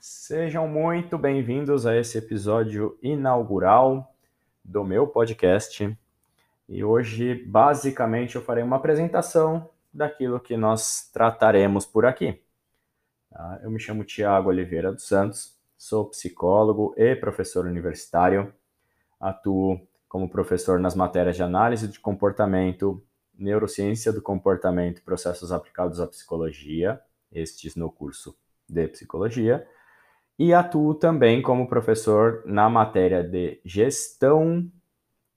Sejam muito bem-vindos a esse episódio inaugural do meu podcast. E hoje, basicamente, eu farei uma apresentação daquilo que nós trataremos por aqui. Tá? Eu me chamo Tiago Oliveira dos Santos, sou psicólogo e professor universitário. Atuo como professor nas matérias de análise de comportamento, neurociência do comportamento processos aplicados à psicologia, estes no curso de psicologia e atuo também como professor na matéria de gestão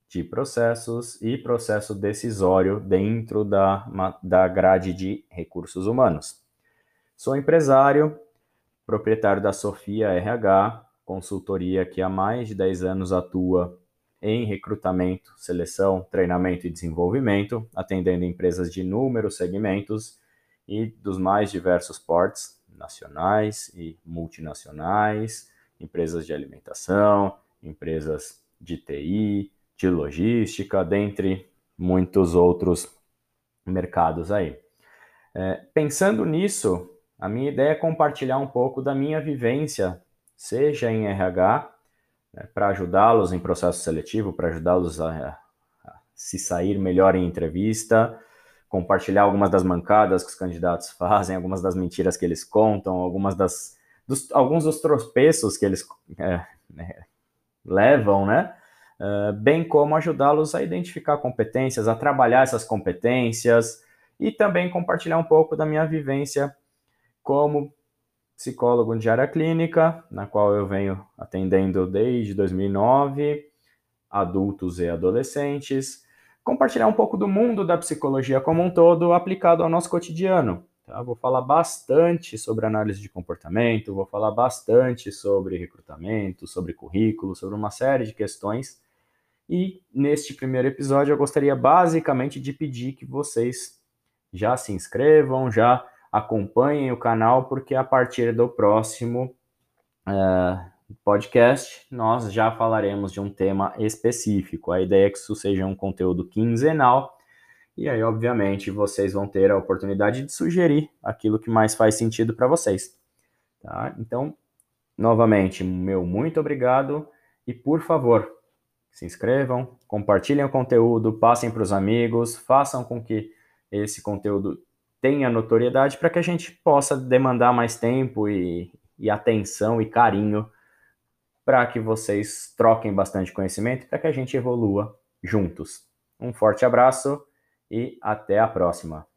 de processos e processo decisório dentro da, da grade de recursos humanos. Sou empresário, proprietário da Sofia RH, consultoria que há mais de 10 anos atua em recrutamento, seleção, treinamento e desenvolvimento, atendendo empresas de inúmeros segmentos e dos mais diversos portes, nacionais e multinacionais, empresas de alimentação, empresas de TI, de logística, dentre muitos outros mercados aí. É, pensando nisso, a minha ideia é compartilhar um pouco da minha vivência, seja em RH, né, para ajudá-los em processo seletivo, para ajudá-los a, a se sair melhor em entrevista, compartilhar algumas das mancadas que os candidatos fazem, algumas das mentiras que eles contam, algumas das dos, alguns dos tropeços que eles é, é, levam, né? Uh, bem como ajudá-los a identificar competências, a trabalhar essas competências e também compartilhar um pouco da minha vivência como psicólogo de área clínica, na qual eu venho atendendo desde 2009 adultos e adolescentes, compartilhar um pouco do mundo da psicologia como um todo aplicado ao nosso cotidiano. Tá? Vou falar bastante sobre análise de comportamento, vou falar bastante sobre recrutamento, sobre currículo, sobre uma série de questões. E neste primeiro episódio eu gostaria basicamente de pedir que vocês já se inscrevam, já acompanhem o canal, porque a partir do próximo uh, podcast, nós já falaremos de um tema específico. A ideia é que isso seja um conteúdo quinzenal. E aí, obviamente, vocês vão ter a oportunidade de sugerir aquilo que mais faz sentido para vocês. Tá? Então, novamente, meu muito obrigado e por favor, se inscrevam, compartilhem o conteúdo, passem para os amigos, façam com que esse conteúdo tenha notoriedade para que a gente possa demandar mais tempo e, e atenção e carinho para que vocês troquem bastante conhecimento para que a gente evolua juntos. Um forte abraço e até a próxima.